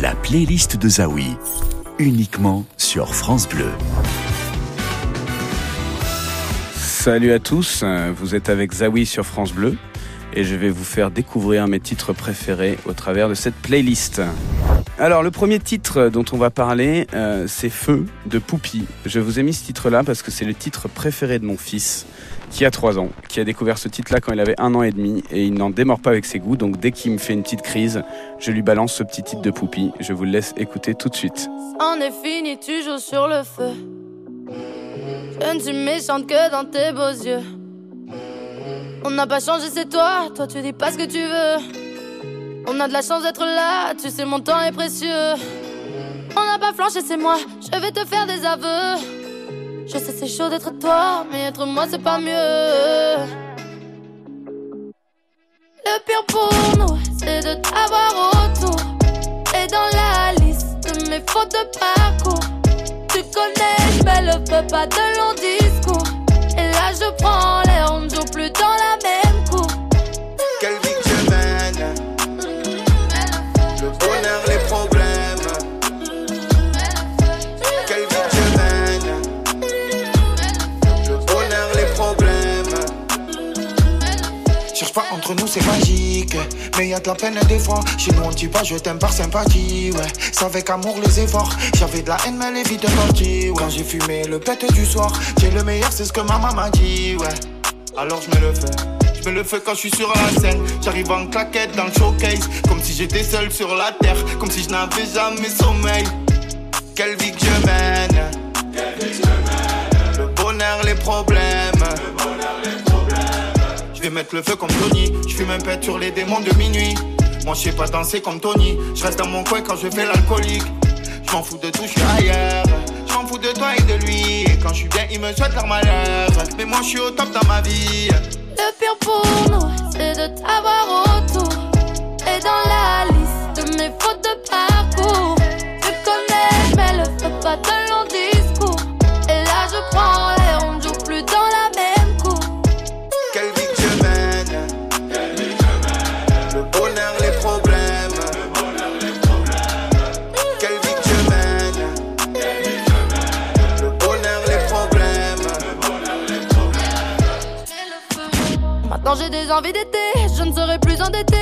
la playlist de Zawi, uniquement sur France Bleu. Salut à tous, vous êtes avec Zawi sur France Bleu et je vais vous faire découvrir mes titres préférés au travers de cette playlist. Alors le premier titre dont on va parler, euh, c'est Feu de Poupie. Je vous ai mis ce titre-là parce que c'est le titre préféré de mon fils qui a 3 ans, qui a découvert ce titre-là quand il avait un an et demi et il n'en démord pas avec ses goûts. Donc dès qu'il me fait une petite crise, je lui balance ce petit titre de Poupie. Je vous le laisse écouter tout de suite. On est fini, tu joues sur le feu. Je ne suis méchante que dans tes beaux yeux. On n'a pas changé, c'est toi. Toi, tu dis pas ce que tu veux. On a de la chance d'être là. Tu sais, mon temps est précieux. On n'a pas flanché, c'est moi. Je vais te faire des aveux. Je sais, c'est chaud d'être toi, mais être moi, c'est pas mieux. Le pire pour nous, c'est de t'avoir autour. Et dans la liste de mes fautes de parcours, tu connais, je le feu, pas de long discours. Et là, je prends l'air, on ne joue plus dans la c'est magique. Mais y a de la peine des fois. Chez nous, on pas je t'aime par sympathie. Ouais, c'est avec amour les efforts. J'avais de la haine, mais les vies de partie. Ouais. Quand j'ai fumé le pète du soir, j'ai le meilleur, c'est ce que ma maman dit. Ouais, alors je me le fais. Je me le fais quand je suis sur la scène. J'arrive en claquette dans le showcase. Comme si j'étais seul sur la terre. Comme si je n'avais jamais sommeil. Quelle vie que je mène. Le bonheur, les problèmes. Vais mettre le feu comme Tony. Je fume un pet sur les démons de minuit. Moi, je sais pas danser comme Tony. Je reste dans mon coin quand je fais l'alcoolique. Je m'en fous de tout, je suis ailleurs. Je m'en fous de toi et de lui. Et quand je suis bien, il me souhaite leur malheur. Mais moi, je suis au top dans ma vie. Le pire pour nous, c'est de t'avoir autour. Et dans la envies d'été, je ne serai plus endetté.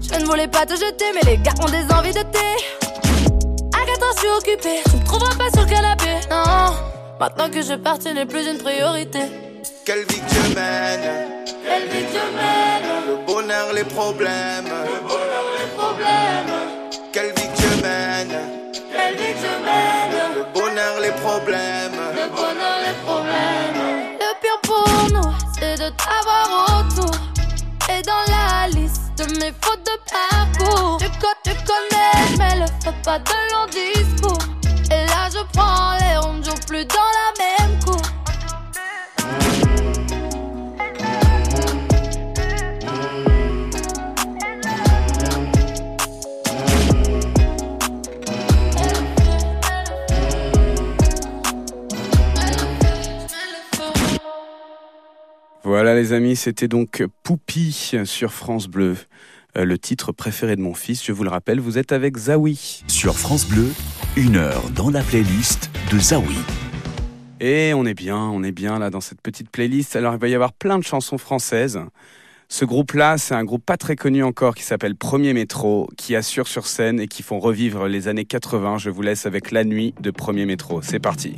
Je ne voulais pas te jeter, mais les gars ont des envies de thé. Arrête, je suis occupé, tu me trouveras pas sur le canapé. Non, maintenant que je pars, tu n'es plus une priorité. Quelle vie que je mène. Quelle vie que je mène, Le bonheur, les problèmes. les problèmes. Quelle vie que je mène. Quelle vie que je mène, Le bonheur, les problèmes. De t'avoir autour. Et dans la liste de mes fautes de parcours, tu, tu connais, mais le fais pas de long discours. Et là, je prends l'air, on ne joue plus dans la même les amis, c'était donc Poupie sur France Bleu. Euh, le titre préféré de mon fils, je vous le rappelle, vous êtes avec Zawi. Sur France Bleu, une heure dans la playlist de Zawi. Et on est bien, on est bien là dans cette petite playlist. Alors il va y avoir plein de chansons françaises. Ce groupe-là, c'est un groupe pas très connu encore qui s'appelle Premier Métro, qui assure sur scène et qui font revivre les années 80. Je vous laisse avec La Nuit de Premier Métro. C'est parti.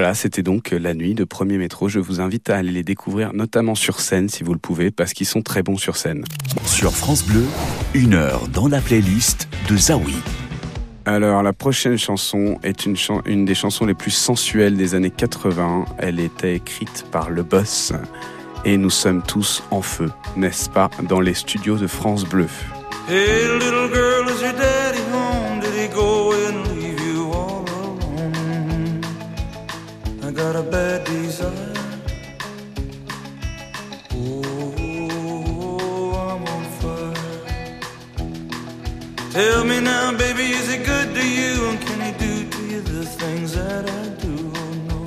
Voilà, c'était donc la nuit de Premier Métro. Je vous invite à aller les découvrir, notamment sur scène si vous le pouvez, parce qu'ils sont très bons sur scène. Sur France Bleu, une heure dans la playlist de Zawi. Alors, la prochaine chanson est une, chan- une des chansons les plus sensuelles des années 80. Elle était écrite par le boss et nous sommes tous en feu, n'est-ce pas, dans les studios de France Bleu. Hey, got a bad desire. Oh, I'm on fire. Tell me now, baby, is he good to you? And can he do to you the things that I do? Oh, no.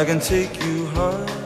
I can take you high.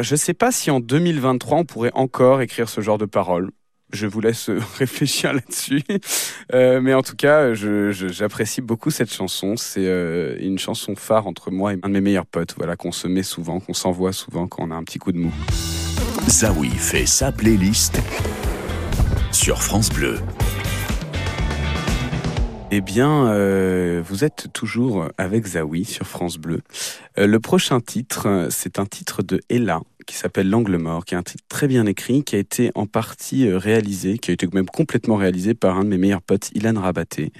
Voilà, je sais pas si en 2023 on pourrait encore écrire ce genre de paroles. Je vous laisse euh, réfléchir là-dessus. Euh, mais en tout cas, j'apprécie beaucoup cette chanson. C'est euh, une chanson phare entre moi et un de mes meilleurs potes. Voilà, qu'on se met souvent, qu'on s'envoie souvent quand on a un petit coup de mou. Zawi fait sa playlist sur France Bleu. Eh bien, euh, vous êtes toujours avec Zawi sur France Bleu. Euh, le prochain titre, c'est un titre de Ella qui s'appelle L'angle mort, qui est un titre très bien écrit, qui a été en partie euh, réalisé, qui a été même complètement réalisé par un de mes meilleurs potes, Ilan Rabaté,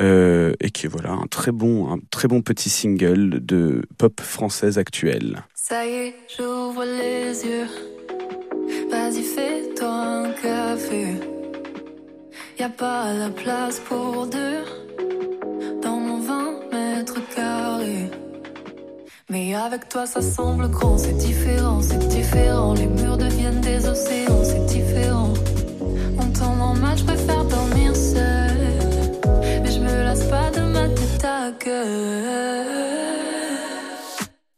euh, et qui est voilà un très bon, un très bon petit single de pop française actuelle. Ça y est, j'ouvre les yeux. Vas-y, fais-toi un café. Y a pas la place pour deux dans mon 20 mètres carrés. Mais avec toi, ça semble grand, c'est différent, c'est différent. Les murs deviennent des océans, c'est différent. On tombe en mal, je préfère dormir seul. Mais je me lasse pas de ma tête à gueule.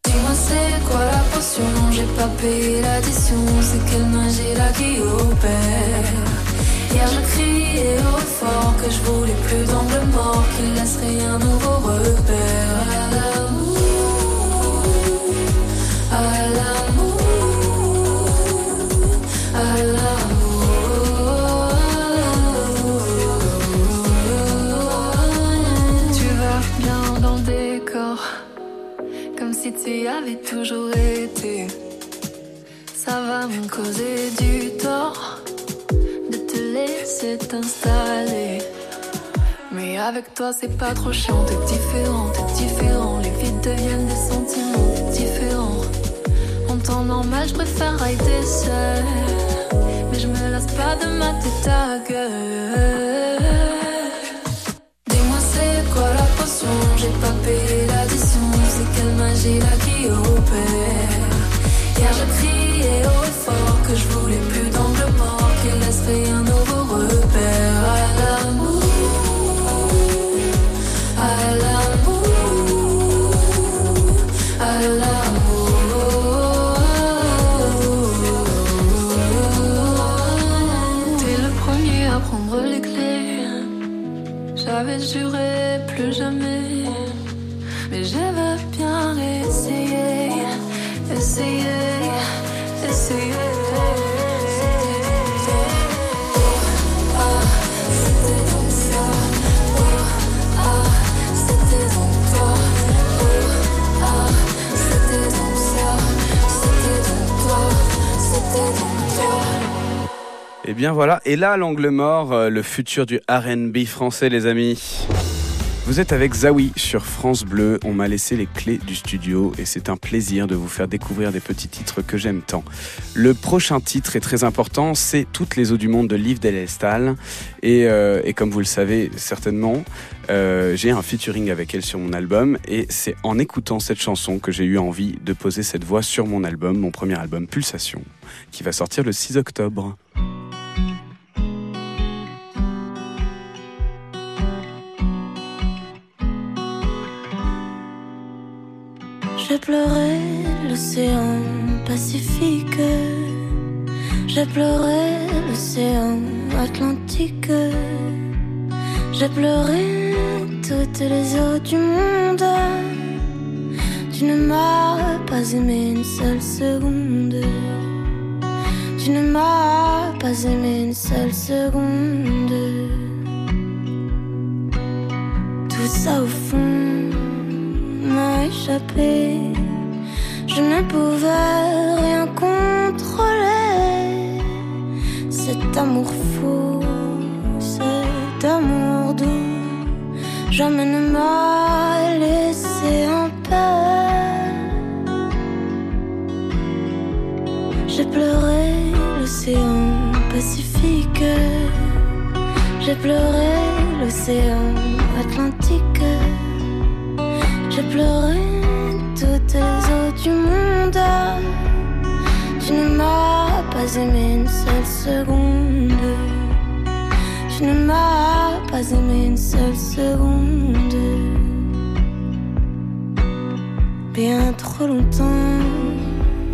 Dis-moi, c'est quoi la potion? J'ai pas payé l'addition, c'est quelle magie là qui opère? Hier je criais au fort que je voulais plus d'angle mort, qu'il laisse rien nouveau repère à l'amour, à l'amour, à l'amour. Tu vas bien dans le décor, comme si tu y avais toujours été. Ça va me causer du Mais avec toi, c'est pas trop chiant. T'es différent, t'es différent. Les vides deviennent des sentiments, t'es différent. En temps normal, je préfère arrêter seul. Mais je me lasse pas de ma tête à gueule. Dis-moi, c'est quoi la potion? J'ai pas payé l'addition. C'est quelle magie là qui opère? Hier, je haut prendre les clés. J'avais juré plus jamais, mais j'avais bien essayé, essayé, essayé. Oh, ah, c'était donc ça. Oh, ah, c'était donc toi. Oh, ah, c'était donc ça. C'était donc toi. C'était donc toi. Eh bien voilà, et là l'angle mort, euh, le futur du RB français les amis. Vous êtes avec Zawi sur France Bleu, on m'a laissé les clés du studio et c'est un plaisir de vous faire découvrir des petits titres que j'aime tant. Le prochain titre est très important, c'est Toutes les eaux du monde de Liv Delestal et, euh, et comme vous le savez certainement, euh, j'ai un featuring avec elle sur mon album et c'est en écoutant cette chanson que j'ai eu envie de poser cette voix sur mon album, mon premier album Pulsation, qui va sortir le 6 octobre. J'ai pleuré l'océan Pacifique. J'ai pleuré l'océan Atlantique. J'ai pleuré toutes les eaux du monde. Tu ne m'as pas aimé une seule seconde. Tu ne m'as pas aimé une seule seconde. Tout ça au fond m'a échappé. Je ne pouvais rien contrôler. Cet amour fou, cet amour doux, jamais ne m'a laissé en paix. J'ai pleuré l'océan Pacifique. J'ai pleuré l'océan Toutes les eaux du monde. Tu ne m'as pas aimé une seule seconde. Tu ne m'as pas aimé une seule seconde. Bien trop longtemps,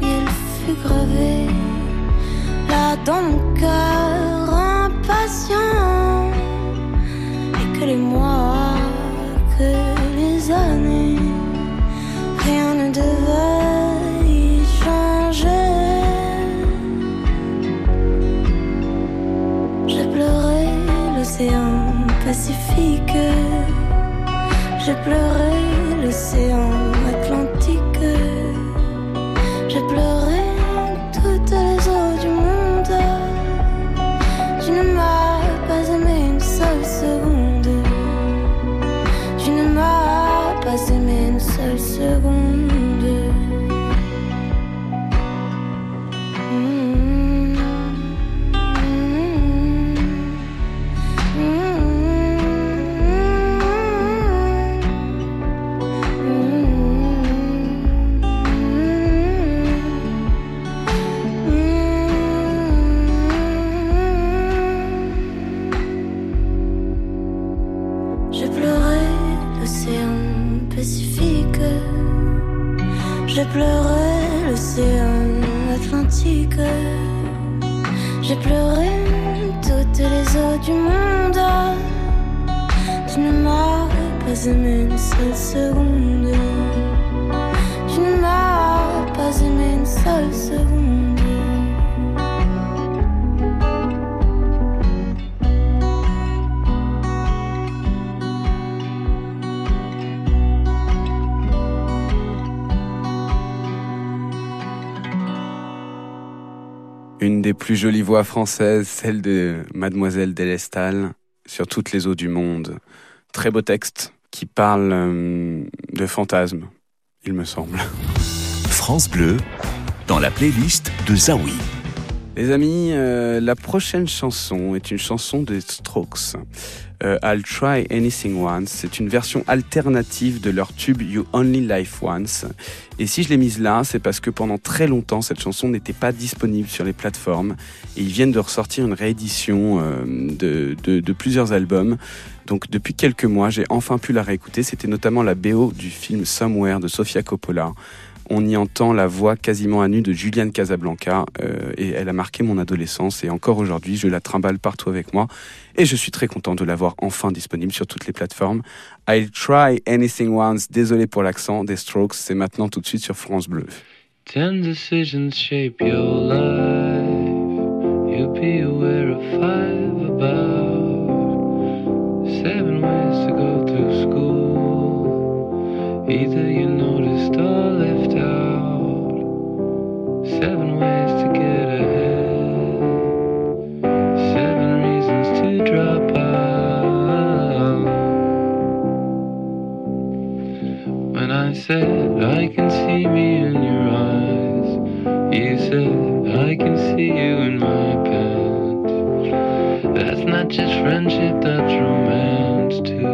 il fut gravé là dans mon cœur impatient. Et que les mois, que les années, Pacifique. J'ai pleuré l'océan seconde. Une. Une des plus jolies voix françaises, celle de Mademoiselle Delestal, sur toutes les eaux du monde. Très beau texte qui parle euh, de fantasmes, il me semble. France Bleu, dans la playlist de Zawi. Les amis, euh, la prochaine chanson est une chanson des Strokes. Euh, I'll Try Anything Once. C'est une version alternative de leur tube You Only Life Once. Et si je l'ai mise là, c'est parce que pendant très longtemps, cette chanson n'était pas disponible sur les plateformes. Et ils viennent de ressortir une réédition euh, de, de, de plusieurs albums. Donc depuis quelques mois, j'ai enfin pu la réécouter. C'était notamment la BO du film Somewhere de Sofia Coppola. On y entend la voix quasiment à nu de Juliane Casablanca euh, et elle a marqué mon adolescence et encore aujourd'hui je la trimballe partout avec moi et je suis très content de l'avoir enfin disponible sur toutes les plateformes. I'll try anything once, désolé pour l'accent, des Strokes, c'est maintenant tout de suite sur France Bleu. Ten decisions shape your life. You'll be aware of five about Either you noticed or left out. Seven ways to get ahead. Seven reasons to drop out. When I said I can see me in your eyes, you said I can see you in my pants. That's not just friendship, that's romance too.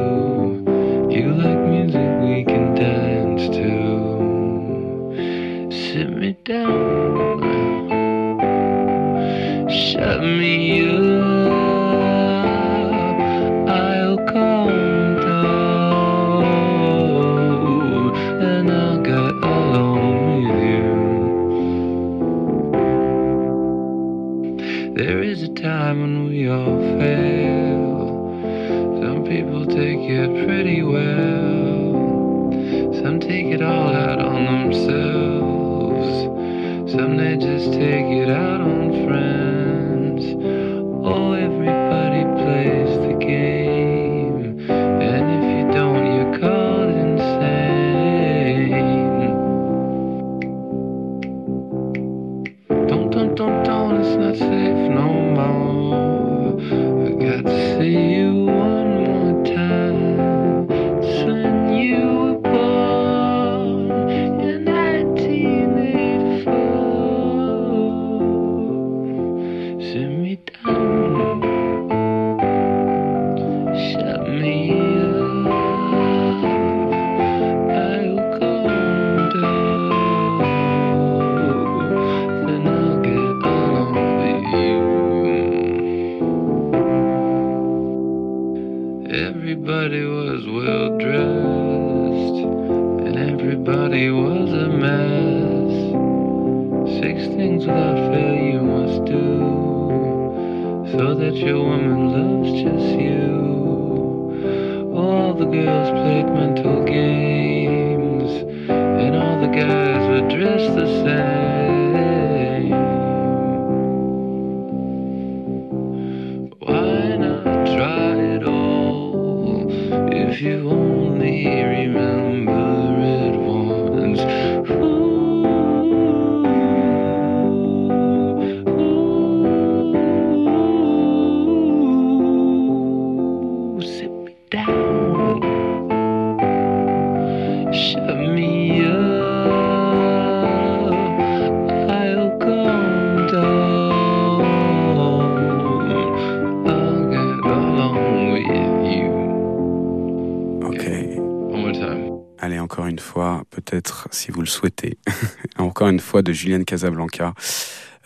Une fois de Julian Casablanca.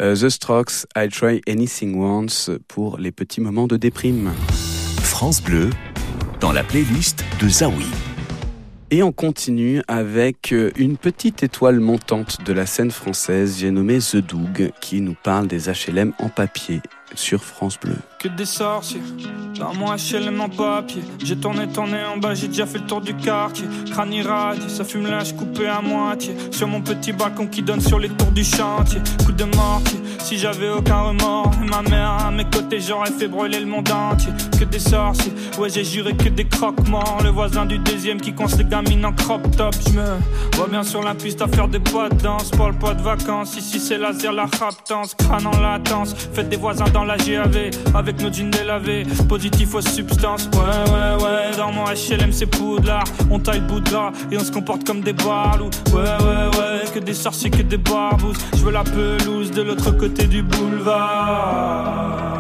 Euh, The Strokes, I Try Anything Once pour les petits moments de déprime. France Bleu, dans la playlist de Zawi. Et on continue avec euh, une petite étoile montante de la scène française, j'ai nommé The Doug, qui nous parle des HLM en papier sur France Bleu. Que des sorciers dans mon HLM en papier. J'ai tourné, tourné en bas, j'ai déjà fait le tour du quartier. Crâne irradié, ça fume l'âge coupé à moitié. Sur mon petit balcon qui donne sur les tours du chantier. Coup de mortier, si j'avais aucun remords. ma mère à mes côtés, j'aurais fait brûler le monde entier. Que des sorciers, ouais, j'ai juré que des croque-morts. Le voisin du deuxième qui conce les gamines en crop top. Je me vois bien sur la piste à faire des pas de danse. Parle pas de vacances, ici c'est laser, la raptance. Crâne en latence, faites des voisins dans la GAV. Avec nos jeans délavés, positif aux substances. Ouais, ouais, ouais, dans mon HLM c'est poudlard. On taille gras et on se comporte comme des barlous. Ouais, ouais, ouais, que des sorciers, que des barbouzes. Je veux la pelouse de l'autre côté du boulevard.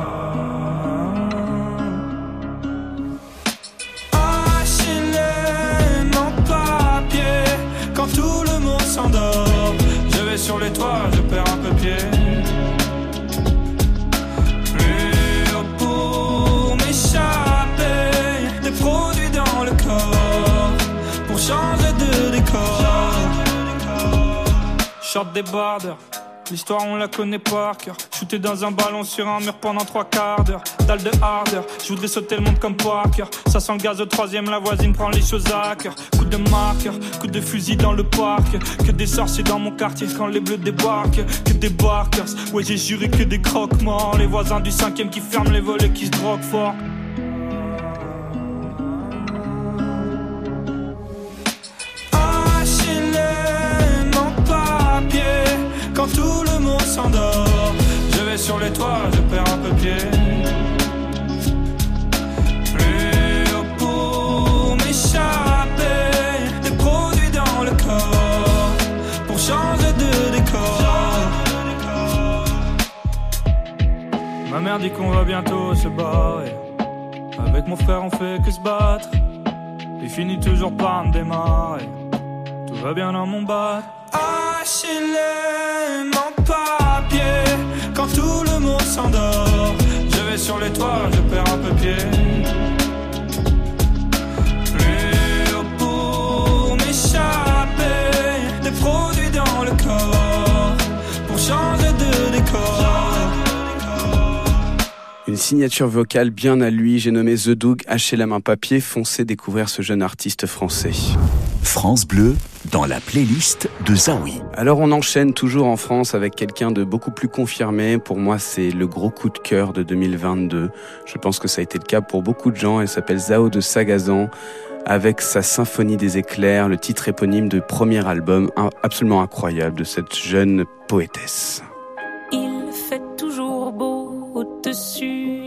Quand tout le monde s'endort. Je vais sur les toits, je perds un peu pied. Short des borders. L'histoire on la connaît par cœur. Shooter dans un ballon sur un mur pendant trois quarts d'heure. Dalle de hardeur, je voudrais sauter le monde comme Parker Ça sent le gaz au troisième, la voisine prend les choses à cœur. Coup de marqueur, coup de fusil dans le parc. Que des sorciers dans mon quartier quand les bleus débarquent. Que des barkers, ouais j'ai juré que des croque-morts. Les voisins du cinquième qui ferment les volets qui se droguent fort Je vais sur les toits, je perds un peu pied. Plus haut pour m'échapper, des produits dans le corps pour changer de décor. Ma mère dit qu'on va bientôt se barrer. Avec mon frère, on fait que se battre. Il finit toujours par me démarrer. Tout va bien dans mon bat. HLM en papier Quand tout le monde s'endort Je vais sur les toits, je perds un peu pied. Plus haut pour m'échapper Des produits dans le corps Pour changer de décor. Une signature vocale bien à lui, j'ai nommé The Doug, HLM en papier, foncez découvrir ce jeune artiste français. France Bleu, dans la playlist de Zawi. Alors on enchaîne toujours en France avec quelqu'un de beaucoup plus confirmé. Pour moi, c'est le gros coup de cœur de 2022. Je pense que ça a été le cas pour beaucoup de gens. Elle s'appelle Zao de Sagazan avec sa Symphonie des éclairs, le titre éponyme de premier album absolument incroyable de cette jeune poétesse. Il fait toujours beau au-dessus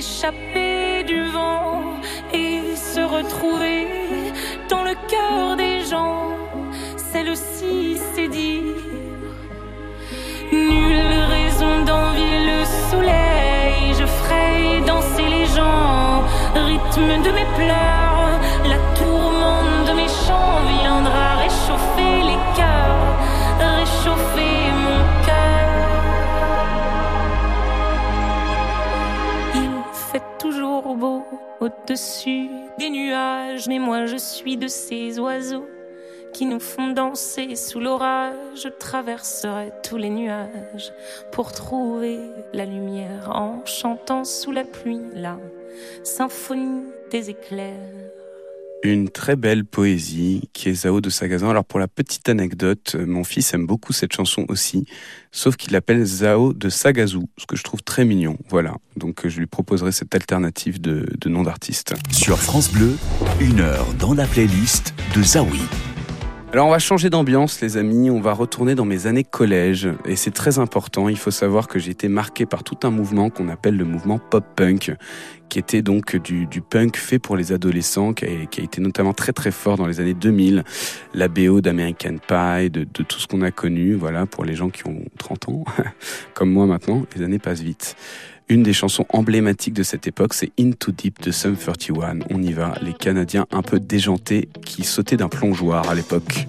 S'échapper du vent et se retrouver dans le cœur des gens. Celle-ci c'est dire nulle raison d'envier le soleil. Je ferai danser les gens, rythme de mes pleurs, la tourmente de mes chants viendra réchauffer les cœurs, réchauffer au-dessus des nuages, mais moi je suis de ces oiseaux qui nous font danser sous l'orage. Je traverserai tous les nuages pour trouver la lumière en chantant sous la pluie la symphonie des éclairs. Une très belle poésie qui est Zao de Sagazan. Alors pour la petite anecdote, euh, mon fils aime beaucoup cette chanson aussi, sauf qu'il l'appelle Zao de Sagazou, ce que je trouve très mignon. Voilà, donc euh, je lui proposerai cette alternative de, de nom d'artiste. Sur France Bleu, une heure dans la playlist de Zawi. Alors on va changer d'ambiance les amis, on va retourner dans mes années collège. Et c'est très important, il faut savoir que j'ai été marqué par tout un mouvement qu'on appelle le mouvement pop-punk qui était donc du, punk fait pour les adolescents, qui a, été notamment très très fort dans les années 2000, la BO d'American Pie, de tout ce qu'on a connu, voilà, pour les gens qui ont 30 ans, comme moi maintenant, les années passent vite. Une des chansons emblématiques de cette époque, c'est Into Deep de Sum 41. On y va, les Canadiens un peu déjantés qui sautaient d'un plongeoir à l'époque.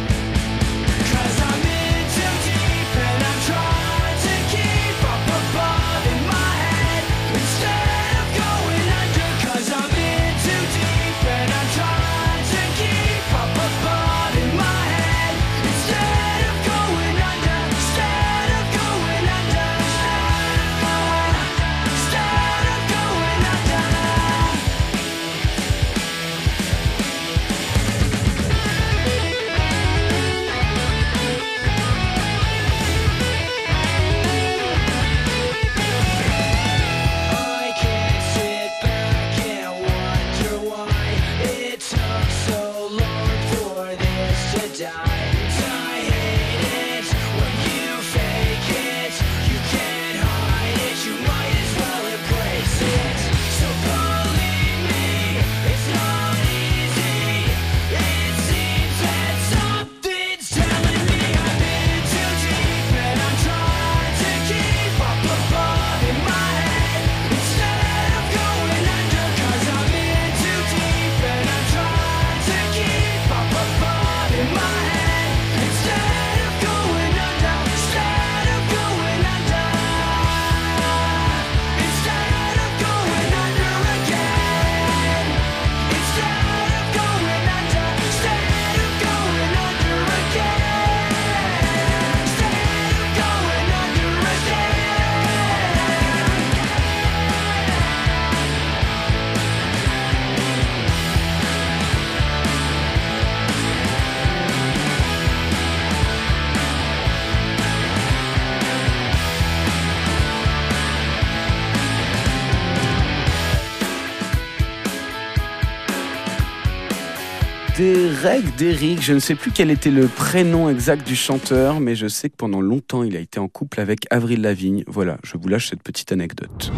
Derek, Derrick, je ne sais plus quel était le prénom exact du chanteur, mais je sais que pendant longtemps il a été en couple avec Avril Lavigne. Voilà, je vous lâche cette petite anecdote.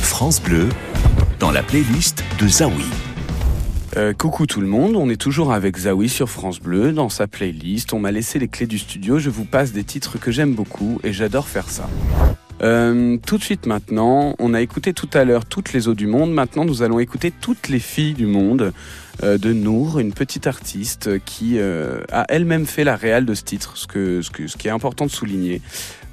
France Bleu, dans la playlist de Zawi. Euh, coucou tout le monde, on est toujours avec Zawi sur France Bleu dans sa playlist. On m'a laissé les clés du studio, je vous passe des titres que j'aime beaucoup et j'adore faire ça. Euh, tout de suite maintenant, on a écouté tout à l'heure toutes les eaux du monde. Maintenant, nous allons écouter toutes les filles du monde euh, de Nour, une petite artiste qui euh, a elle-même fait la réale de ce titre, ce, que, ce, que, ce qui est important de souligner.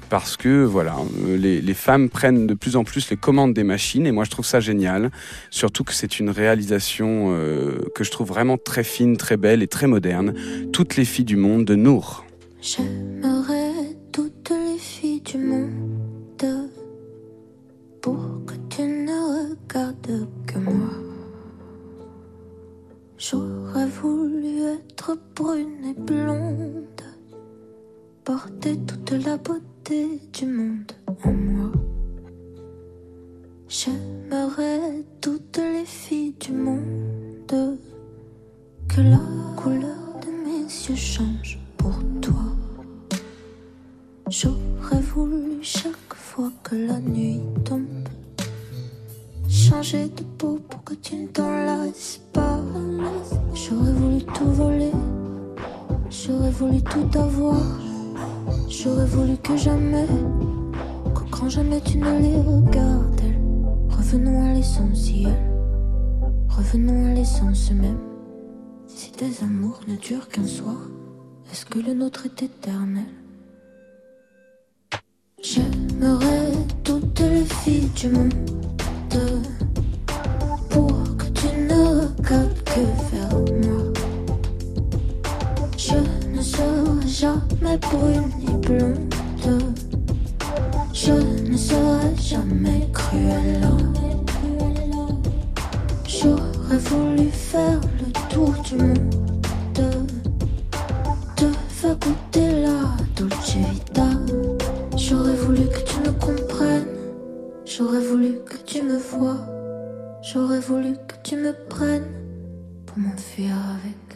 Parce que voilà, euh, les, les femmes prennent de plus en plus les commandes des machines et moi je trouve ça génial. Surtout que c'est une réalisation euh, que je trouve vraiment très fine, très belle et très moderne. Toutes les filles du monde de Nour. J'aimerais toutes les filles du monde J'aurais voulu être brune et blonde, porter toute la beauté du monde en moi. J'aimerais toutes les filles du monde, que la couleur de mes yeux change pour toi. J'aurais voulu chaque fois que la nuit tombe Changer de peau pour que tu ne t'en pas. J'aurais voulu tout voler. J'aurais voulu tout avoir. J'aurais voulu que jamais Que quand jamais tu ne les regardes. Revenons à l'essentiel. Revenons à l'essence même. Si tes amours ne durent qu'un soir Est-ce que le nôtre est éternel? J'aimerais toutes les filles du monde pour que tu ne regardes que vers moi. Je ne serai jamais brune ni blonde. Je ne serai jamais cruelle. J'aurais voulu faire le tour du monde. Te faire goûter la dolce vita. J'aurais voulu que tu me comprennes. J'aurais voulu tu me vois. J'aurais voulu que tu me prennes pour m'enfuir avec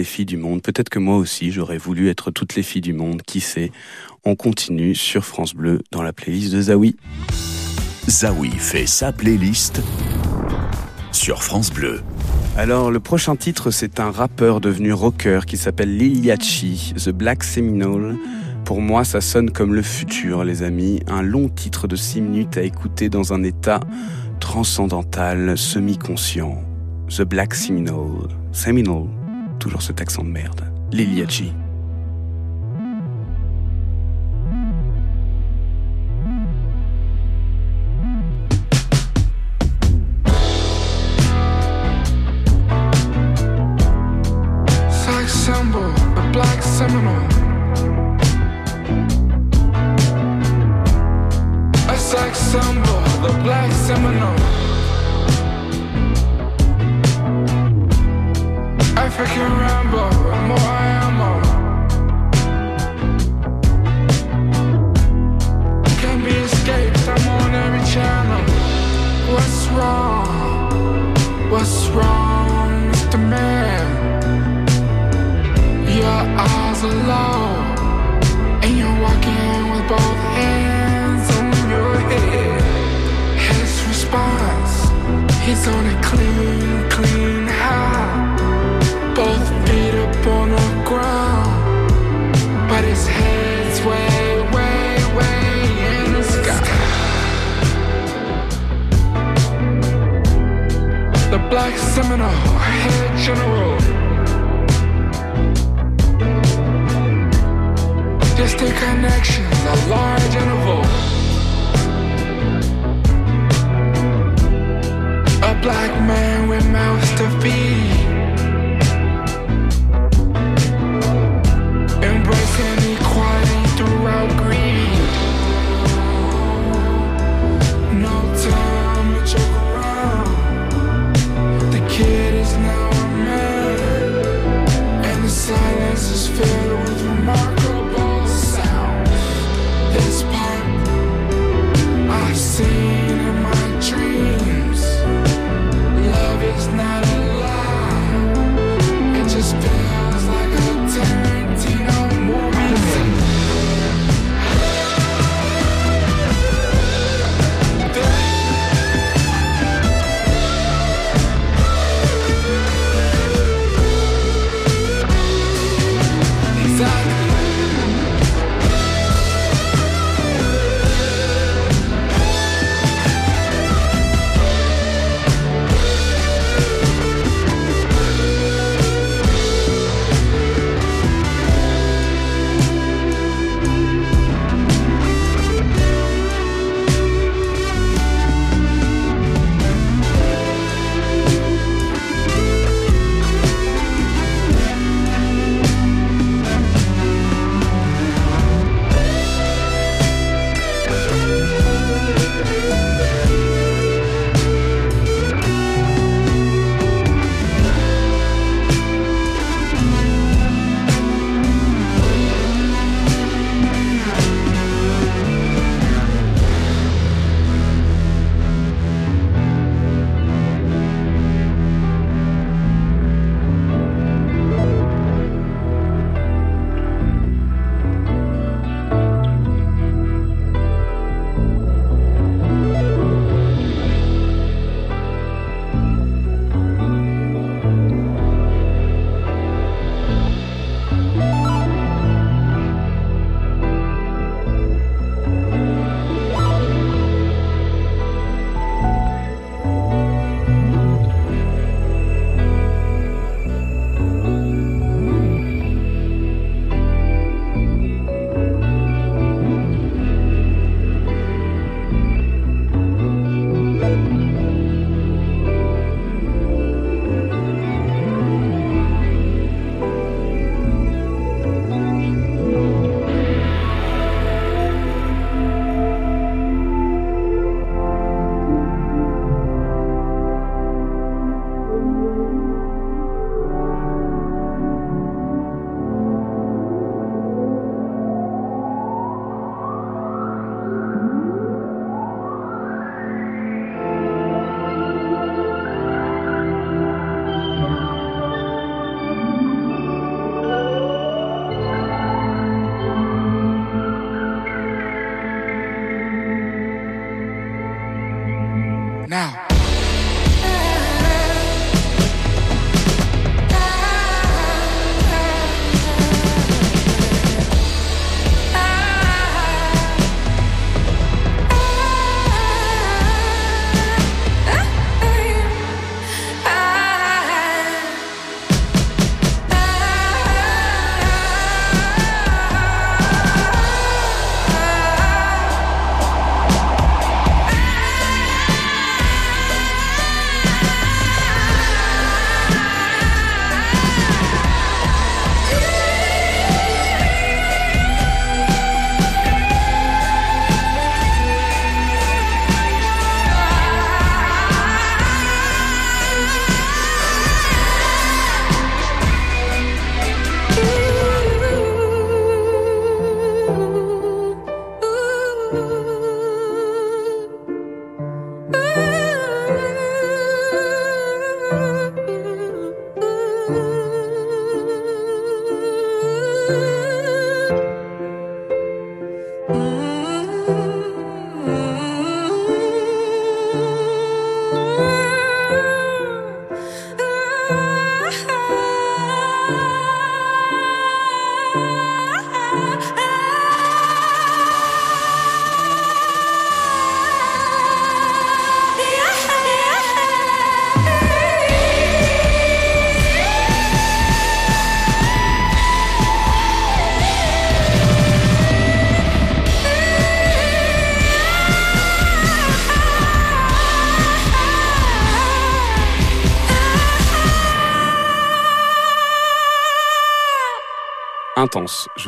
les filles du monde. Peut-être que moi aussi, j'aurais voulu être toutes les filles du monde. Qui sait? On continue sur France Bleu dans la playlist de Zawi. Zawi fait sa playlist sur France Bleu. Alors, le prochain titre, c'est un rappeur devenu rocker qui s'appelle Lil Yachty, The Black Seminole. Pour moi, ça sonne comme le futur, les amis. Un long titre de 6 minutes à écouter dans un état transcendantal, semi-conscient. The Black Seminole. Seminole. Toujours cet accent de merde. Lil Yachty.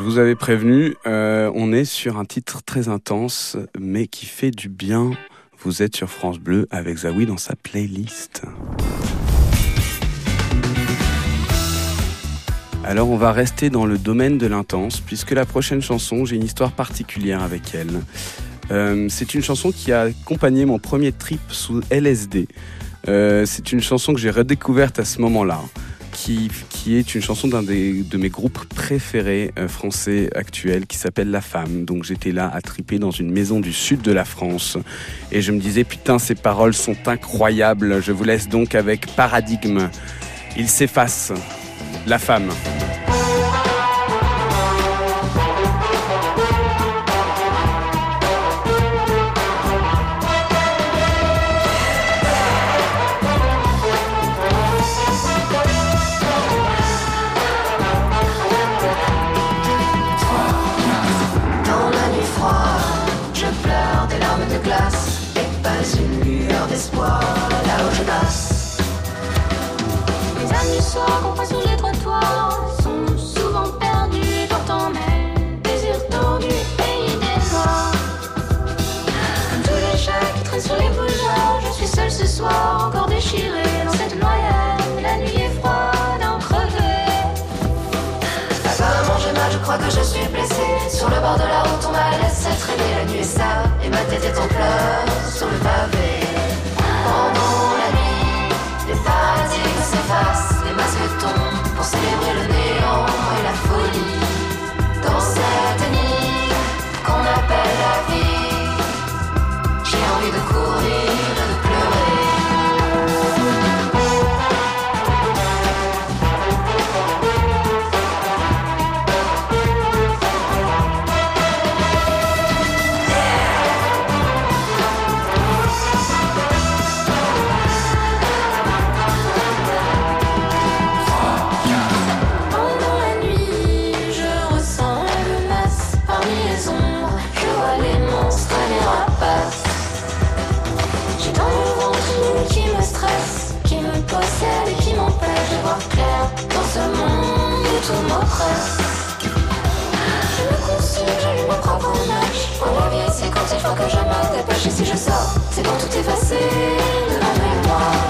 Vous avais prévenu, euh, on est sur un titre très intense, mais qui fait du bien. Vous êtes sur France Bleu avec Zawi dans sa playlist. Alors on va rester dans le domaine de l'intense, puisque la prochaine chanson, j'ai une histoire particulière avec elle. Euh, c'est une chanson qui a accompagné mon premier trip sous LSD. Euh, c'est une chanson que j'ai redécouverte à ce moment-là, qui, est une chanson d'un de mes groupes préférés euh, français actuels, qui s'appelle La Femme. Donc j'étais là à triper dans une maison du sud de la France, et je me disais putain ces paroles sont incroyables. Je vous laisse donc avec Paradigme. Il s'efface. La femme. Laissé traîner La nuit est sale et ma tête est en pleurs Sur le pavé. Pendant la nuit Les paradigmes s'effacent Les masques tombent pour célébrer le néant que je me dépêche Et si je sors, c'est pour tout effacer de ma mémoire.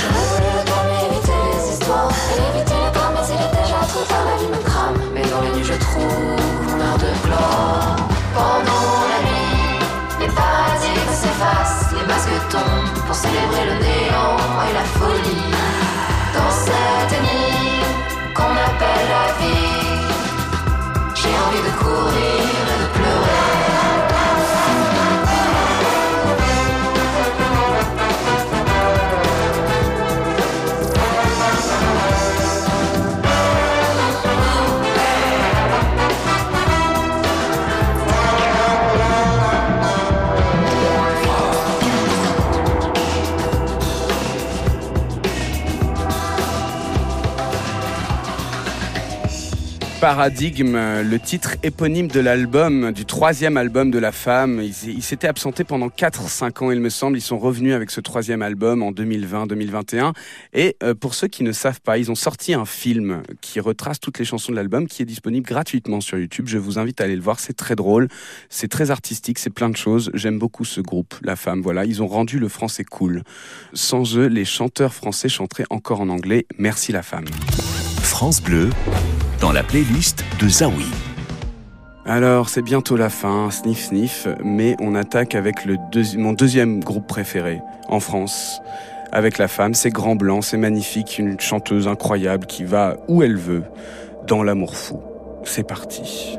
J'aurais voulu mais éviter les histoires éviter le temps, mais il est déjà trop tard La vie me crame, mais dans les nuits je trouve mon de gloire. Pendant la nuit, les paradigmes s'effacent Les masques tombent pour célébrer le néant et la folie. Dans cette nuit qu'on appelle la vie J'ai envie de courir Paradigme, le titre éponyme de l'album, du troisième album de la femme. Ils s'étaient absentés pendant 4-5 ans, il me semble. Ils sont revenus avec ce troisième album en 2020-2021. Et euh, pour ceux qui ne savent pas, ils ont sorti un film qui retrace toutes les chansons de l'album, qui est disponible gratuitement sur YouTube. Je vous invite à aller le voir. C'est très drôle, c'est très artistique, c'est plein de choses. J'aime beaucoup ce groupe, la femme. Voilà, ils ont rendu le français cool. Sans eux, les chanteurs français chanteraient encore en anglais. Merci la femme. France Bleu, dans la playlist de Zawi. Alors, c'est bientôt la fin, sniff sniff, mais on attaque avec mon deuxième groupe préféré en France. Avec la femme, c'est Grand Blanc, c'est magnifique, une chanteuse incroyable qui va où elle veut, dans l'amour fou. C'est parti.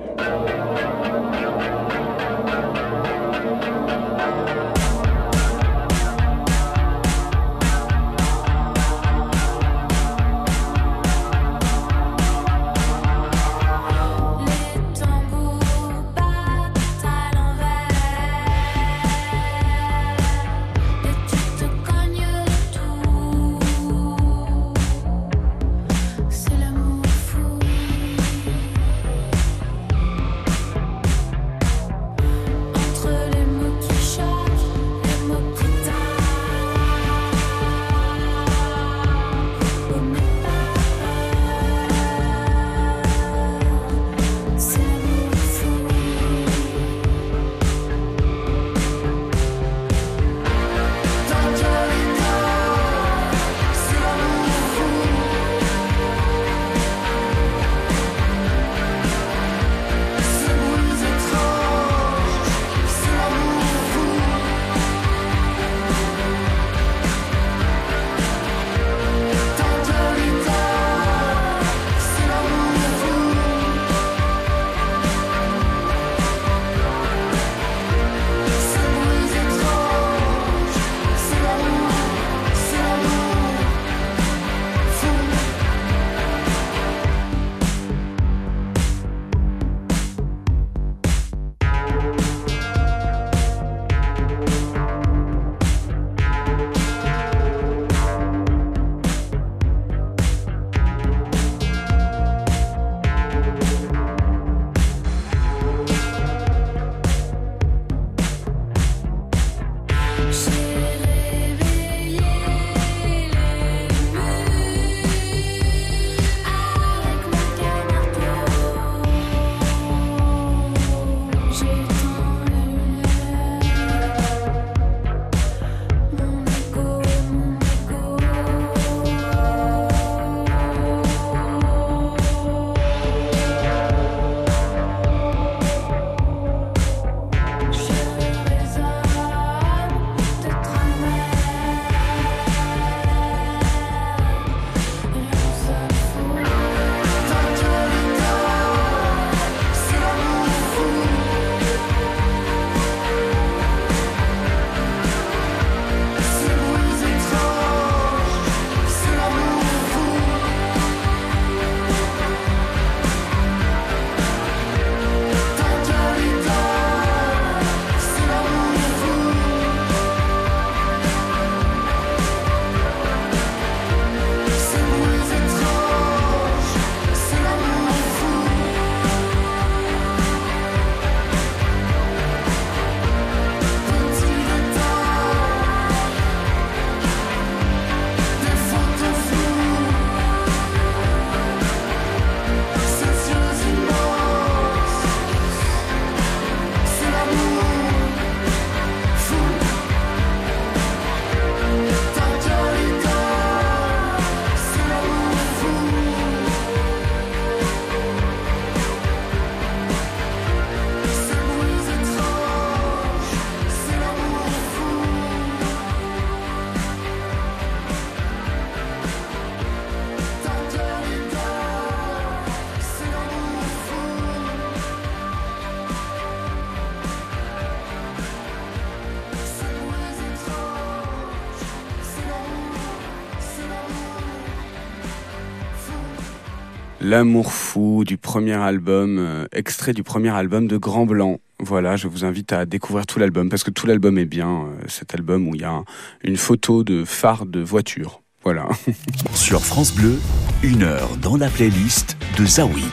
L'amour fou du premier album, euh, extrait du premier album de Grand Blanc. Voilà, je vous invite à découvrir tout l'album parce que tout l'album est bien. euh, cet album où il y a un- une photo de phare de voiture. Voilà. Sur France Bleu, une heure dans la playlist de Zawi.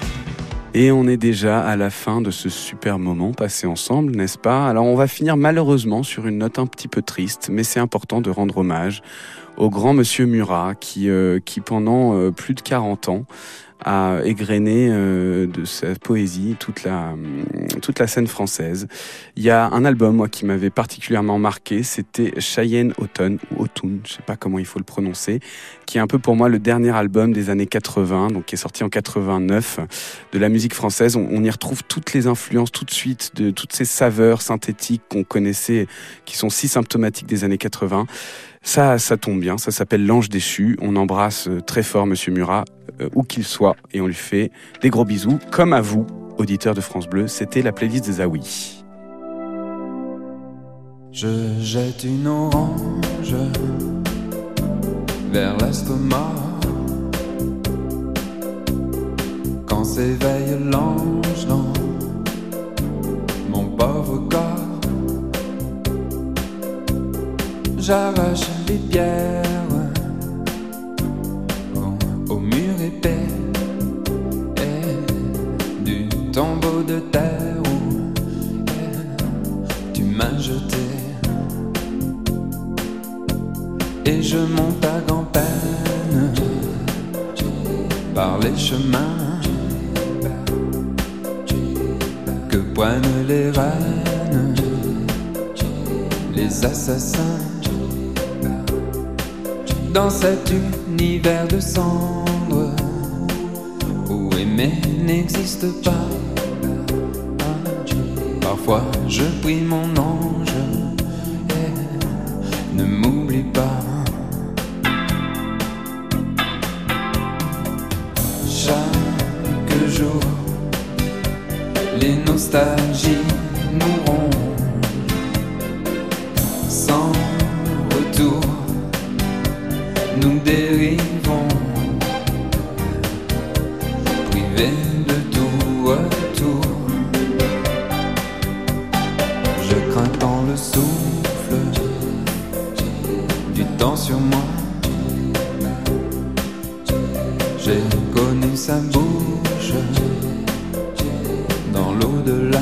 Et on est déjà à la fin de ce super moment passé ensemble, n'est-ce pas? Alors on va finir malheureusement sur une note un petit peu triste, mais c'est important de rendre hommage au grand monsieur Murat qui, euh, qui pendant euh, plus de 40 ans a égrené euh, de sa poésie toute la, hum, toute la scène française. Il y a un album moi, qui m'avait particulièrement marqué, c'était Cheyenne Autumn, ou Autumn, je sais pas comment il faut le prononcer, qui est un peu pour moi le dernier album des années 80, donc qui est sorti en 89 de la musique française. On, on y retrouve toutes les influences tout de suite, de toutes ces saveurs synthétiques qu'on connaissait, qui sont si symptomatiques des années 80. Ça, ça tombe bien, ça s'appelle L'Ange déchu. On embrasse euh, très fort Monsieur Murat, euh, où qu'il soit, et on lui fait des gros bisous, comme à vous, auditeurs de France Bleu. C'était la playlist de Zawi. Je jette une orange vers l'estomac quand s'éveille l'ange dans mon pauvre corps. J'arrache les pierres tombeau de terre où tu m'as jeté. Et je monte à grand-peine par les chemins que poignent les reines, les assassins. Dans cet univers de cendres où aimer n'existe pas. Je prie mon ange et ne m'oublie pas. Chaque jour, les nostalgies Tant le souffle du temps sur moi. J'ai connu sa bouche dans l'au-delà.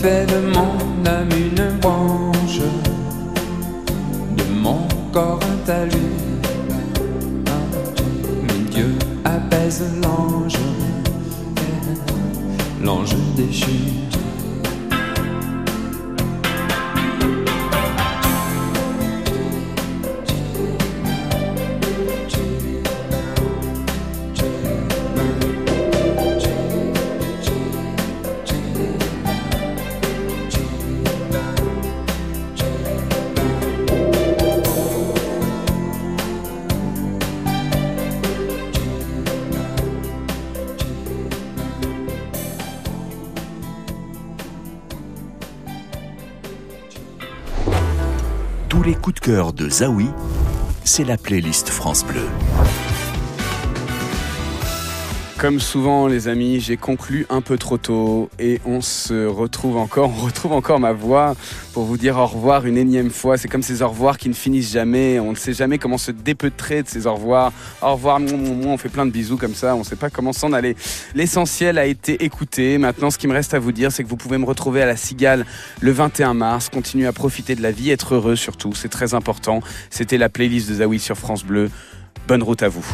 Fait de mon âme une branche, de mon corps un talus. Mais Dieu apaise l'ange, l'ange déchu. Cœur de Zawi, c'est la playlist France Bleu. Comme souvent, les amis, j'ai conclu un peu trop tôt et on se retrouve encore, on retrouve encore ma voix pour vous dire au revoir une énième fois. C'est comme ces au revoir qui ne finissent jamais. On ne sait jamais comment se dépeutrer de ces au revoir. Au revoir, on fait plein de bisous comme ça. On ne sait pas comment s'en aller. L'essentiel a été écouté. Maintenant, ce qui me reste à vous dire, c'est que vous pouvez me retrouver à la Cigale le 21 mars. Continuez à profiter de la vie, être heureux surtout. C'est très important. C'était la playlist de Zawi sur France Bleu. Bonne route à vous.